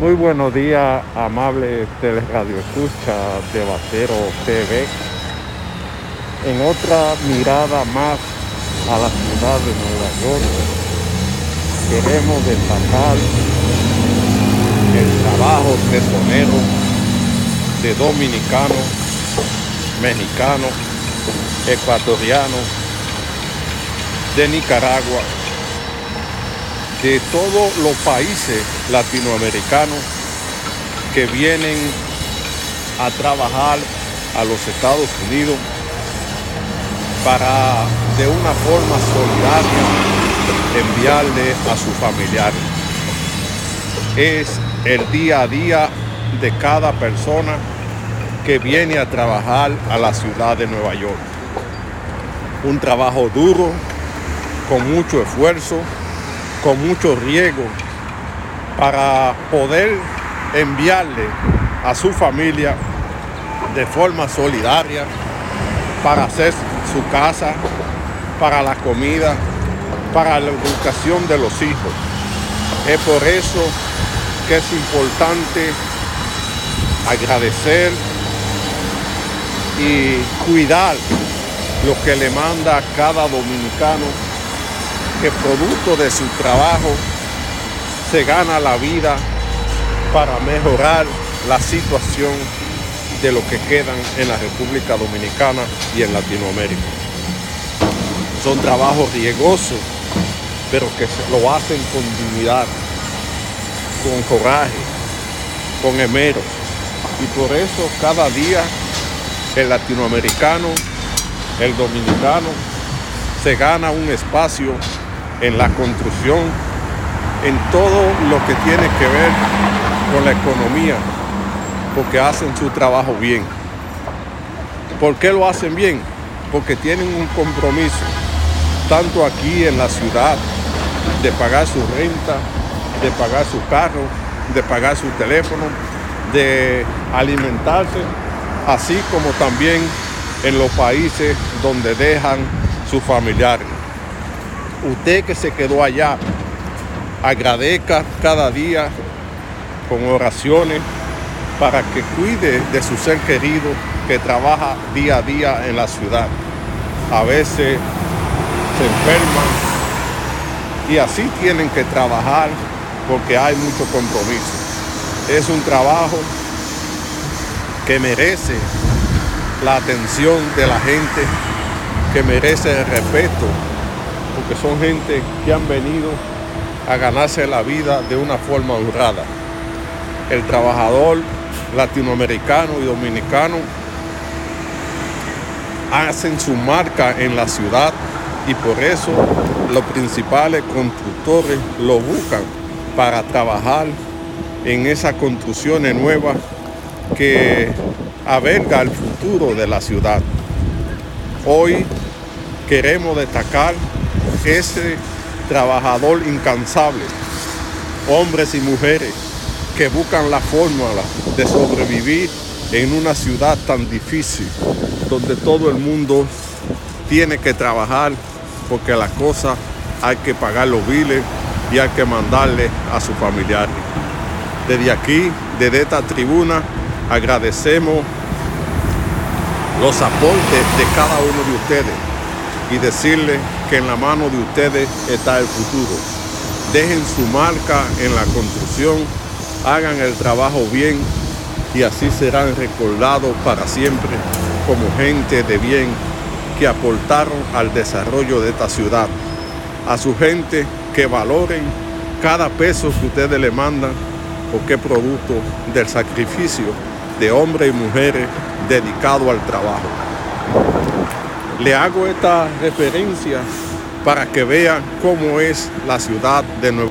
Muy buenos días, amable teleradio escucha de Bacero TV. En otra mirada más a la ciudad de Nueva York, queremos destacar el trabajo tesonero de dominicanos, mexicanos, ecuatorianos, de Nicaragua, de todos los países latinoamericanos que vienen a trabajar a los Estados Unidos para de una forma solidaria enviarle a sus familiares. Es el día a día de cada persona que viene a trabajar a la ciudad de Nueva York. Un trabajo duro, con mucho esfuerzo, con mucho riego para poder enviarle a su familia de forma solidaria para hacer su casa, para la comida, para la educación de los hijos. Es por eso que es importante agradecer y cuidar lo que le manda cada dominicano que producto de su trabajo se gana la vida para mejorar la situación de lo que quedan en la República Dominicana y en Latinoamérica. Son trabajos riesgosos, pero que lo hacen con dignidad, con coraje, con esmero. Y por eso cada día el latinoamericano, el dominicano, se gana un espacio en la construcción, en todo lo que tiene que ver con la economía, porque hacen su trabajo bien. ¿Por qué lo hacen bien? Porque tienen un compromiso, tanto aquí en la ciudad, de pagar su renta, de pagar su carro, de pagar su teléfono, de alimentarse, así como también en los países donde dejan sus familiares usted que se quedó allá, agradezca cada día con oraciones para que cuide de su ser querido que trabaja día a día en la ciudad. A veces se enferman y así tienen que trabajar porque hay mucho compromiso. Es un trabajo que merece la atención de la gente, que merece el respeto porque son gente que han venido a ganarse la vida de una forma honrada. El trabajador latinoamericano y dominicano hacen su marca en la ciudad y por eso los principales constructores lo buscan para trabajar en esas construcciones nuevas que averga el futuro de la ciudad. Hoy queremos destacar ese trabajador incansable, hombres y mujeres que buscan la fórmula de sobrevivir en una ciudad tan difícil, donde todo el mundo tiene que trabajar porque las cosas hay que pagar los biles y hay que mandarle a sus familiares. Desde aquí, desde esta tribuna, agradecemos los aportes de cada uno de ustedes y decirle que en la mano de ustedes está el futuro. Dejen su marca en la construcción, hagan el trabajo bien y así serán recordados para siempre como gente de bien que aportaron al desarrollo de esta ciudad. A su gente que valoren cada peso que ustedes le mandan porque es producto del sacrificio de hombres y mujeres dedicados al trabajo. Le hago esta referencia para que vean cómo es la ciudad de Nueva